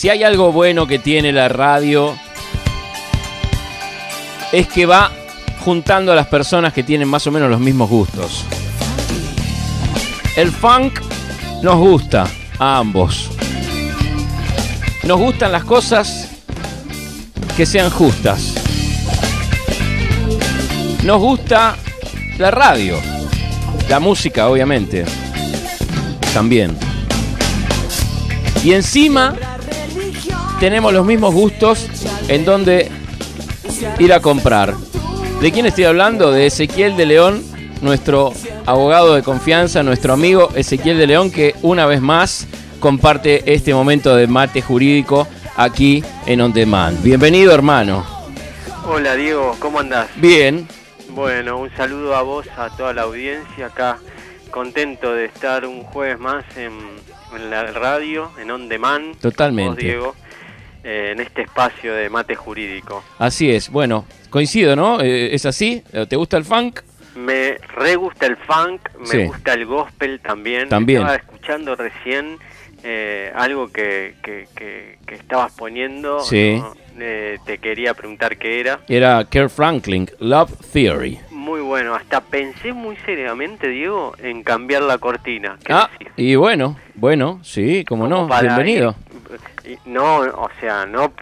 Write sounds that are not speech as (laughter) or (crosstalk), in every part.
Si hay algo bueno que tiene la radio, es que va juntando a las personas que tienen más o menos los mismos gustos. El funk nos gusta a ambos. Nos gustan las cosas que sean justas. Nos gusta la radio, la música obviamente, también. Y encima tenemos los mismos gustos en donde ir a comprar. ¿De quién estoy hablando? De Ezequiel de León, nuestro abogado de confianza, nuestro amigo Ezequiel de León, que una vez más comparte este momento de mate jurídico aquí en On Demand. Bienvenido, hermano. Hola, Diego, ¿cómo andás? Bien. Bueno, un saludo a vos, a toda la audiencia acá. Contento de estar un jueves más en, la radio, en On Demand. Totalmente. Diego, eh, en este espacio de mate jurídico. Así es. Bueno, coincido, ¿no? Eh, ¿Es así? ¿Te gusta el funk? Me re gusta el funk, me gusta el gospel también. También. Estaba escuchando recién eh, algo que, que, que, estabas poniendo. Sí. Eh, te quería preguntar qué era. Era Kerr Franklin, Love Theory. Muy bueno, hasta pensé muy seriamente, Diego, en cambiar la cortina. Ah, y bueno, bueno, sí, como no, bienvenido. No, o sea, no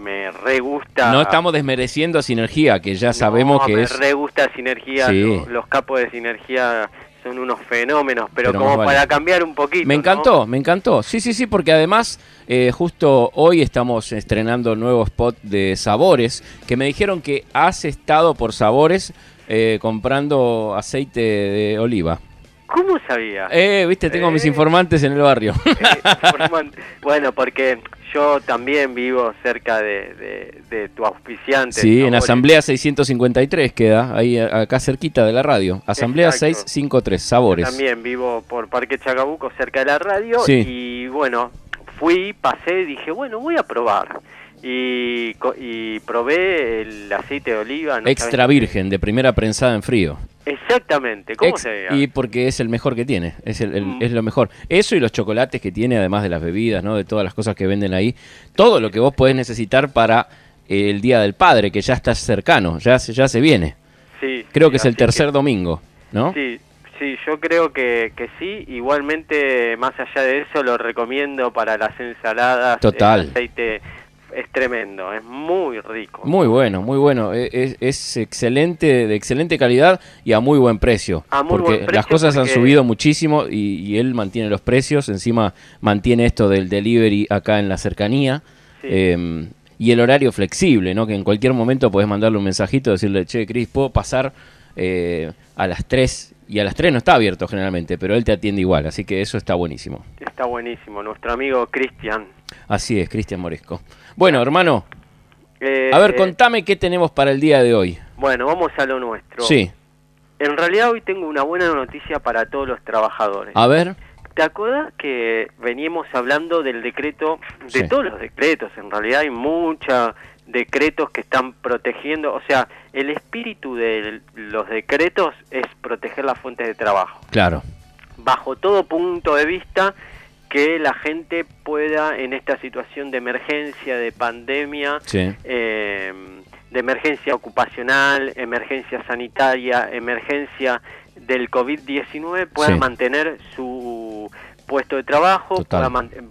me, re gusta. No estamos desmereciendo a Sinergia, que ya sabemos que me es. Me re gusta Sinergia, los, capos de Sinergia son unos fenómenos, pero, como para cambiar un poquito. Me encantó, me encantó. Sí, sí, sí, porque además eh, justo hoy estamos estrenando nuevo spot de Sabores, que me dijeron que has estado por Sabores eh, comprando aceite de oliva. ¿Cómo sabía? Eh, viste, tengo mis eh. informantes en el barrio. bueno, porque yo también vivo cerca de, tu auspiciante. Sí, en Asamblea 653 queda, ahí acá cerquita de la radio. Asamblea 653, Sabores. también vivo por Parque Chacabuco, cerca de la radio. Y bueno, fui, pasé, dije, bueno, voy a probar. Y, y probé el aceite de oliva. Extra virgen, de primera prensada en frío. Exactamente, ¿cómo se Y porque es el mejor que tiene, es, el, mm. es lo mejor. Eso y los chocolates que tiene, además de las bebidas, ¿no? de todas las cosas que venden ahí. Todo lo que vos podés necesitar para el Día del Padre, que ya está cercano, ya, ya se viene. Sí, creo que es el tercer domingo, ¿no? Sí, sí, yo creo que, que sí. Igualmente, más allá de eso, lo recomiendo para las ensaladas. Total. aceite es tremendo, es muy rico. Muy bueno, muy bueno. E, es, excelente, de excelente calidad y a muy buen precio. porque las cosas han subido muchísimo y, él mantiene los precios. Encima mantiene esto del delivery acá en la cercanía. Em, y el horario flexible, ¿no? Que en cualquier momento puedes mandarle un mensajito, decirle, che, Cris, ¿puedo pasar eh, a las 3? Y a las 3 no está abierto generalmente, pero él te atiende igual, así que eso está buenísimo. Está buenísimo. Nuestro amigo Cristian. Así es, Cristian Moresco. Bueno, hermano, eh, a ver, contame qué tenemos para el día de hoy. Bueno, vamos a lo nuestro. Sí. En realidad hoy tengo una buena noticia para todos los trabajadores. A ver. ¿Te acuerdas que veníamos hablando del decreto, de todos los decretos? En realidad hay muchos decretos que están protegiendo, o sea, el espíritu de los decretos es proteger las fuentes de trabajo. Claro. Bajo todo punto de vista, que la gente pueda en esta situación de emergencia, de pandemia, eh, de emergencia ocupacional, emergencia sanitaria, emergencia del COVID-19, pueda mantener su puesto de trabajo,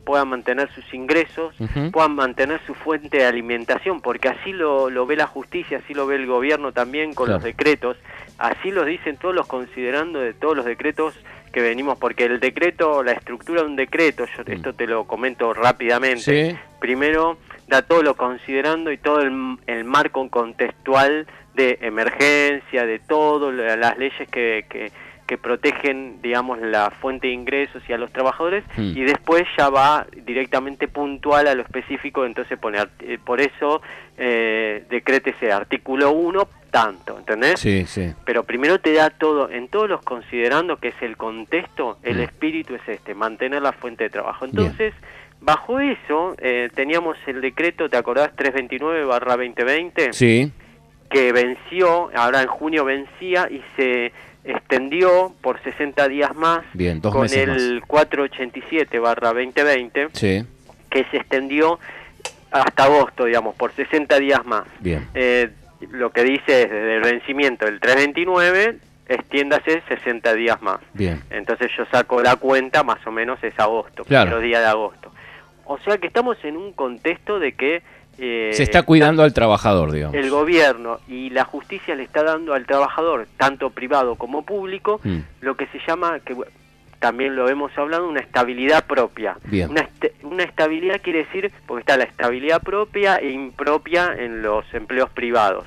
pueda, mantener sus ingresos, pueda mantener su fuente de alimentación, porque así lo, lo, ve la justicia, así lo ve el gobierno también con los decretos, así lo dicen todos los considerando de todos los decretos que venimos, porque el decreto, la estructura de un decreto, yo mm. esto te lo comento rápidamente, primero da todo lo considerando y todo el, marco contextual de emergencia, de todo, las leyes que, que, protegen, digamos, la fuente de ingresos y a los trabajadores, mm. y después ya va directamente puntual a lo específico, entonces poner, eh, por eso eh, ese artículo 1 tanto, ¿entendés? Sí, sí. Pero primero te da todo, en todos los considerando que es el contexto, el mm. espíritu es este, mantener la fuente de trabajo. Entonces, bajo eso, eh, teníamos el decreto, ¿te acordás? 329 barra 2020. Sí. Que venció, ahora en junio vencía y se extendió por 60 días más Bien, dos con el 487 barra 2020. Sí que se extendió hasta agosto, digamos, por 60 días más. Bien. Eh, lo que dice es desde el vencimiento del 329 extiéndase 60 días más. Bien. Entonces yo saco la cuenta, más o menos es agosto, claro. día de agosto. O sea que estamos en un contexto de que... Eh, Se está cuidando al trabajador, digamos. El gobierno y la justicia le está dando al trabajador, tanto privado como público, mm. lo que se llama, que también lo hemos hablado, una estabilidad propia. Una, una, estabilidad quiere decir, porque está la estabilidad propia e impropia en los empleos privados.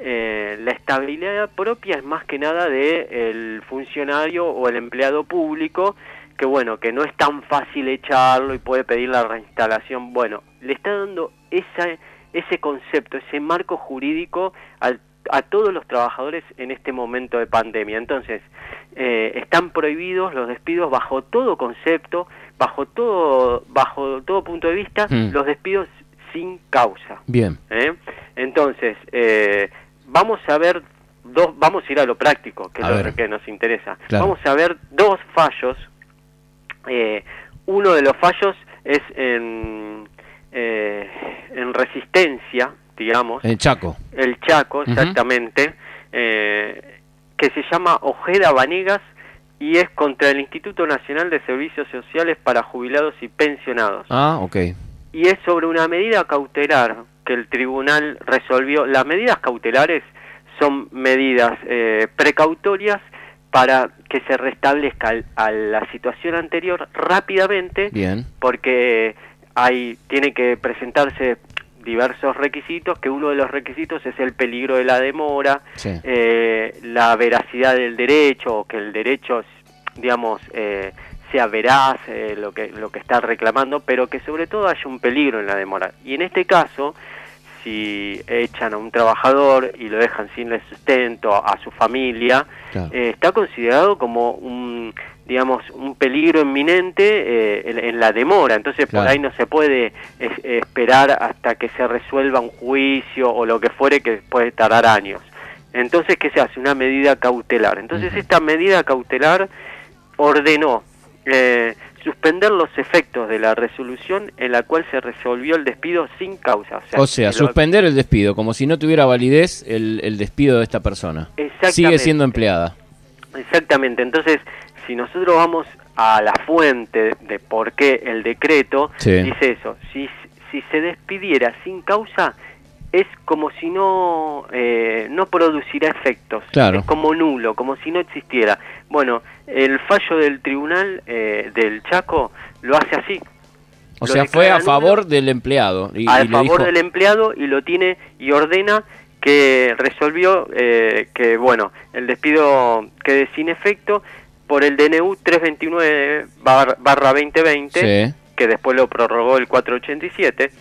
Eh, la estabilidad propia es más que nada de el funcionario o el empleado público, que bueno, que no es tan fácil echarlo y puede pedir la reinstalación. Bueno, le está dando esa, ese concepto, ese marco jurídico al a todos los trabajadores en este momento de pandemia. Entonces, eh, están prohibidos los despidos bajo todo concepto, bajo todo, bajo todo punto de vista, mm. los despidos sin causa. Bien. ¿Eh? Entonces, eh, vamos a ver dos, vamos a ir a lo práctico, que es lo que nos interesa. Vamos a ver dos fallos. uno de los fallos es en, en resistencia, digamos. El Chaco. El Chaco, exactamente, eh, que se llama Ojeda Vanegas y es contra el Instituto Nacional de Servicios Sociales para Jubilados y Pensionados. Ah, ok. Y es sobre una medida cautelar que el tribunal resolvió. Las medidas cautelares son medidas eh, precautorias para que se restablezca a la situación anterior rápidamente, Bien. porque hay tiene que presentarse diversos requisitos, que uno de los requisitos es el peligro de la demora, eh, la veracidad del derecho, o que el derecho, digamos, eh, sea veraz eh, lo, que, lo que está reclamando, pero que sobre todo haya un peligro en la demora. Y en este caso, si echan a un trabajador y lo dejan sin el sustento a su familia, está considerado como un digamos, un peligro inminente eh, en, la demora. Entonces, por ahí no se puede esperar hasta que se resuelva un juicio o lo que fuere que puede tardar años. Entonces, ¿qué se hace? Una medida cautelar. Entonces, esta medida cautelar ordenó eh, suspender los efectos de la resolución en la cual se resolvió el despido sin causa. O sea, suspender el despido, como si no tuviera validez el, el despido de esta persona. Sigue siendo empleada. Exactamente. Entonces, si nosotros vamos a la fuente de por qué el decreto dice eso, si, si se despidiera sin causa, es como si no, eh, no produciera efectos, es como nulo, como si no existiera. Bueno, el fallo del tribunal eh, del Chaco lo hace así. O sea, fue a favor del empleado. Y, a favor del empleado y lo tiene y ordena que resolvió eh, que, bueno, el despido quede sin efecto por el DNU 329 barra 2020, que después lo prorrogó el 487,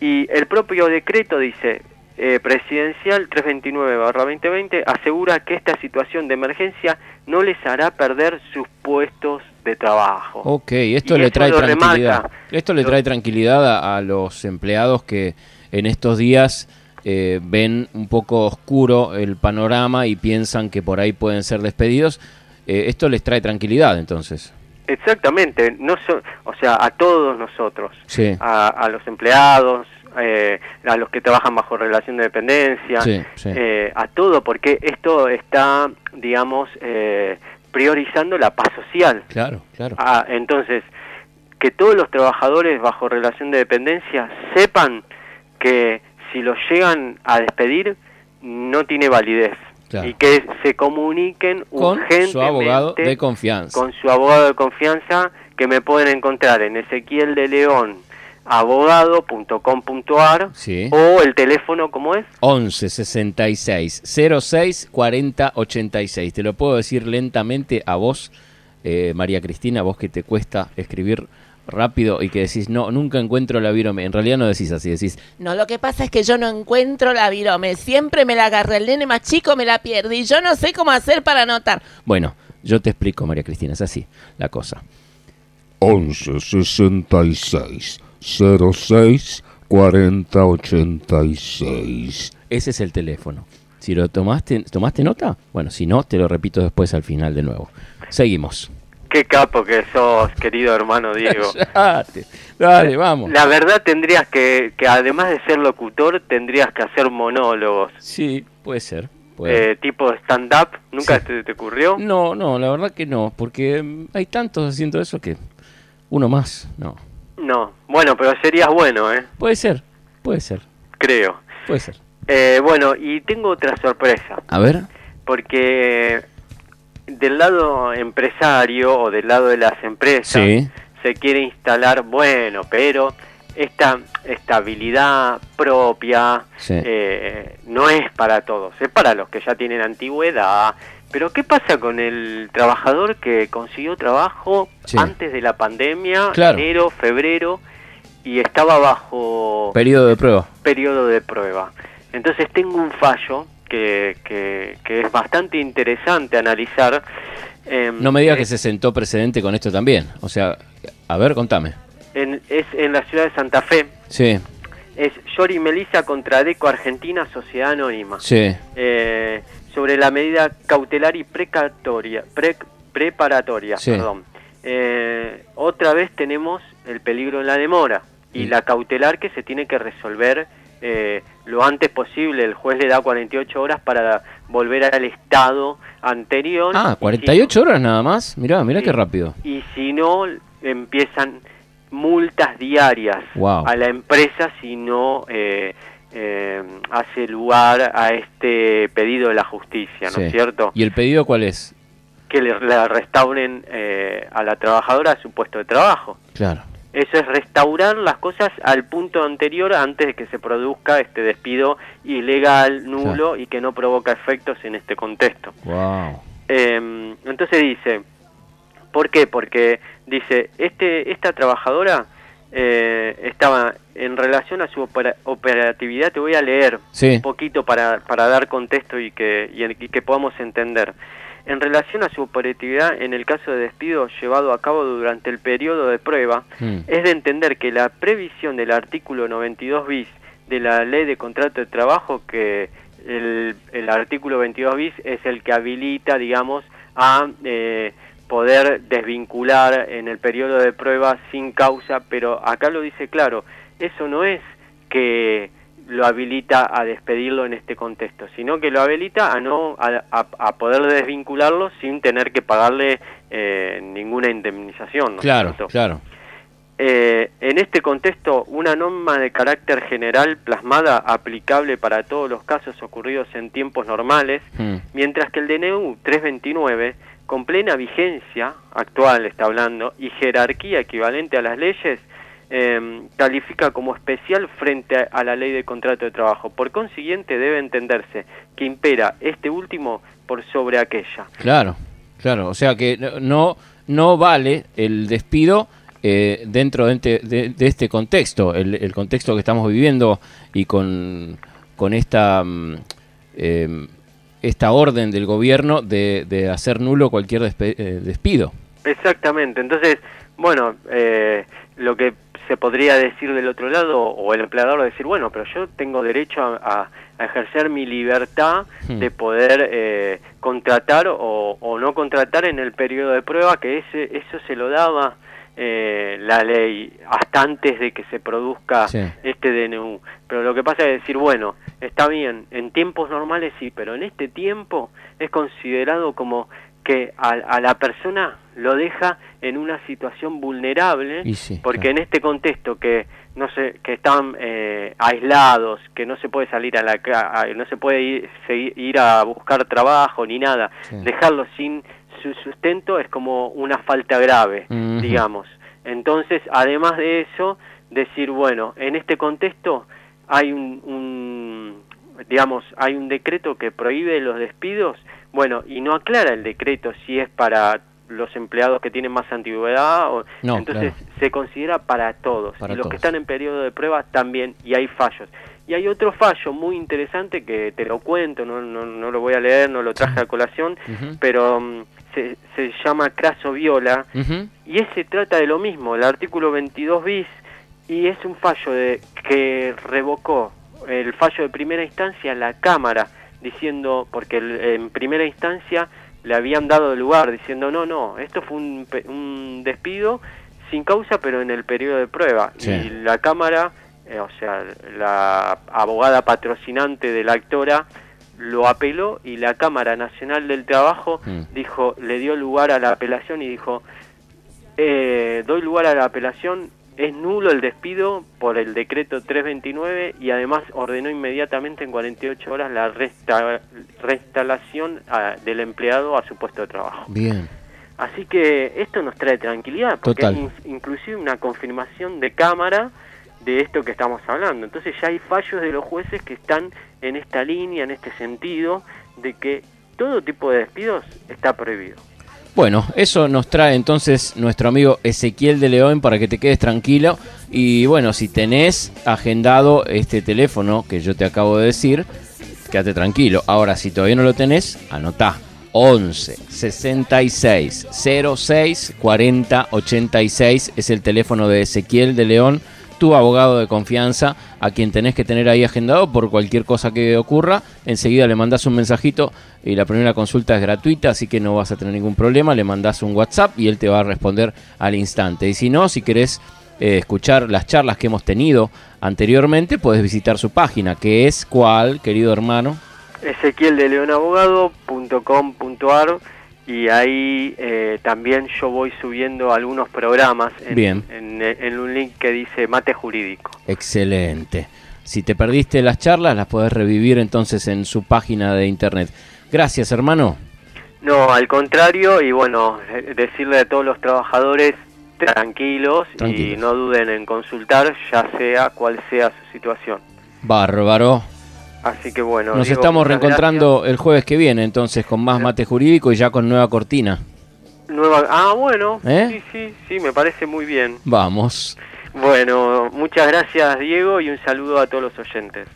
y el propio decreto dice, eh, presidencial 329 barra 2020 asegura que esta situación de emergencia no les hará perder sus puestos de trabajo. Ok, esto le trae tranquilidad. esto le trae tranquilidad a, los empleados que en estos días eh, ven un poco oscuro el panorama y piensan que por ahí pueden ser despedidos. Eh, esto les trae tranquilidad entonces. Exactamente, no o sea, a todos nosotros, a, los empleados, eh, a los que trabajan bajo relación de dependencia, eh, a todo, porque esto está, digamos, priorizando la paz social. Claro, claro. Ah, entonces, que todos los trabajadores bajo relación de dependencia sepan que si los llegan a despedir, no tiene validez y que se comuniquen con su abogado de confianza. Con su abogado de confianza que me pueden encontrar en Ezequiel de León abogado.com.ar o el teléfono, ¿cómo es? 11 66 06 40 86. Te lo puedo decir lentamente a vos, eh, María Cristina, vos que te cuesta escribir rápido y que decís, no, nunca encuentro la virome. En realidad no decís así, decís, no, lo que pasa es que yo no encuentro la virome. Siempre me la agarré el nene más chico, me la pierdí. Yo no sé cómo hacer para anotar. Bueno, yo te explico, María Cristina, es así la cosa. 11 66 06 40 86. Ese es el teléfono. Si lo tomaste, ¿tomaste nota? Bueno, si no, te lo repito después al final de nuevo. Seguimos. Qué capo que sos, querido hermano Diego. (laughs) Dale, vamos. La verdad tendrías que, que además de ser locutor, tendrías que hacer monólogos. Sí, puede ser. Eh, tipo stand-up, ¿nunca te, te, ocurrió? No, no, la verdad que no, porque mm, hay tantos haciendo eso que uno más, no. No, bueno, pero serías bueno, ¿eh? Puede ser, puede ser. Creo. Puede ser. Eh, bueno, y tengo otra sorpresa. A ver. Porque del lado empresario o del lado de las empresas se quiere instalar, bueno, pero esta estabilidad propia eh, no es para todos, es para los que ya tienen antigüedad. Pero ¿qué pasa con el trabajador que consiguió trabajo antes de la pandemia, enero, febrero, y estaba bajo... Periodo de prueba. Periodo de prueba. Entonces tengo un fallo que, que, es bastante interesante analizar. Em, no me digas que se sentó precedente con esto también. O sea, a ver, contame es en la ciudad de Santa Fe. Sí. Es Yori Melissa contra Deco Argentina, Sociedad Anónima. Sí. Eh, sobre la medida cautelar y precatoria, preparatoria. Perdón. Eh, otra vez tenemos el peligro en la demora y la cautelar que se tiene que resolver eh, lo antes posible. El juez le da 48 horas para volver al estado anterior. Ah, 48 horas nada más. Mirá, mirá qué rápido. Y si no, empiezan multas diarias a la empresa si no eh, eh, hace lugar a este pedido de la justicia, ¿no es cierto? ¿Y el pedido cuál es? Que le, restauren eh, a la trabajadora su puesto de trabajo. Claro. Eso es restaurar las cosas al punto anterior antes de que se produzca este despido ilegal, nulo y que no provoca efectos en este contexto. Wow. Em, entonces dice, ¿por qué? Porque dice, este, esta trabajadora eh, estaba en relación a su operatividad, te voy a leer un poquito para, para dar contexto y que, y, que podamos entender. En relación a su operatividad, en el caso de despido llevado a cabo durante el periodo de prueba, mm. es de entender que la previsión del artículo 92 bis de la ley de contrato de trabajo, que el, el artículo 22 bis es el que habilita, digamos, a eh, poder desvincular en el periodo de prueba sin causa, pero acá lo dice claro, eso no es que lo habilita a despedirlo en este contexto, sino que lo habilita a no a, poder desvincularlo sin tener que pagarle eh, ninguna indemnización. claro, claro. Eh, en este contexto, una norma de carácter general plasmada aplicable para todos los casos ocurridos en tiempos normales, hmm. mientras que el DNU 329 con plena vigencia actual está hablando y jerarquía equivalente a las leyes em, califica como especial frente a, la ley de contrato de trabajo. Por consiguiente debe entenderse que impera este último por sobre aquella. Claro, claro, o sea que no no vale el despido eh, dentro de, este contexto, el, contexto que estamos viviendo y con, con esta mm, em, esta orden del gobierno de, de hacer nulo cualquier eh, despido. Exactamente, entonces, bueno, eh, lo que se podría decir del otro lado, o el empleador decir, bueno, pero yo tengo derecho a, ejercer mi libertad hmm. de poder eh, contratar o, o, no contratar en el periodo de prueba, que ese, eso se lo daba eh, la ley hasta antes de que se produzca este DNU. Pero lo que pasa es decir, bueno, está bien, en tiempos normales sí, pero en este tiempo es considerado como que a, la persona lo deja en una situación vulnerable, porque en este contexto que no sé, que están eh, aislados, que no se puede salir a la no se puede ir, ir a buscar trabajo ni nada, dejarlos sin su sustento es como una falta grave, digamos. Entonces, además de eso, decir, bueno, en este contexto hay un, digamos, hay un decreto que prohíbe los despidos, bueno, y no aclara el decreto si es para los empleados que tienen más antigüedad, o, entonces se considera para todos, y los que están en periodo de prueba también, y hay fallos. Y hay otro fallo muy interesante que te lo cuento, no, no, no lo voy a leer, no lo traje a colación, pero mm, se, se, llama Craso Viola, y ese trata de lo mismo, el artículo 22 bis, y es un fallo de, que revocó el fallo de primera instancia la Cámara, diciendo, porque en primera instancia le habían dado lugar diciendo, no, no, esto fue un, un despido sin causa, pero en el periodo de prueba. Y la Cámara, eh, o sea, la abogada patrocinante de la actora, lo apeló y la Cámara Nacional del Trabajo mm. dijo, le dio lugar a la apelación y dijo, eh, doy lugar a la apelación, es nulo el despido por el decreto 329 y además ordenó inmediatamente en 48 horas la resta ah, del empleado a su puesto de trabajo. Bien. Así que esto nos trae tranquilidad, porque es inclusive una confirmación de cámara de esto que estamos hablando. Entonces ya hay fallos de los jueces que están en esta línea, en este sentido, de que todo tipo de despidos está prohibido. Bueno, eso nos trae entonces nuestro amigo Ezequiel de León para que te quedes tranquilo. Y bueno, si tenés agendado este teléfono que yo te acabo de decir, quédate tranquilo. Ahora, si todavía no lo tenés, anotá. 11 66 06 40 86 es el teléfono de Ezequiel de León tu abogado de confianza a quien tenés que tener ahí agendado por cualquier cosa que ocurra. Enseguida le mandás un mensajito y la primera consulta es gratuita, así que no vas a tener ningún problema. Le mandás un WhatsApp y él te va a responder al instante. Y si no, si querés eh, escuchar las charlas que hemos tenido anteriormente, puedes visitar su página, que es cuál, querido hermano. Ezequiel de leonabogado.com.ar y ahí eh, también yo voy subiendo algunos programas en, En, un link que dice Mate Jurídico. Excelente. Si te perdiste las charlas, las podés revivir entonces en su página de internet. Gracias, hermano. No, al contrario, y bueno, eh, decirle a todos los trabajadores tranquilos, tranquilos. y no duden en consultar, ya sea cual sea su situación. Bárbaro. Así que bueno. Nos estamos reencontrando el jueves que viene, entonces, con más mate jurídico y ya con nueva cortina. Nueva, ah, bueno. ¿Eh? Sí, sí, sí, me parece muy bien. Vamos. Bueno, muchas gracias, Diego, y un saludo a todos los oyentes.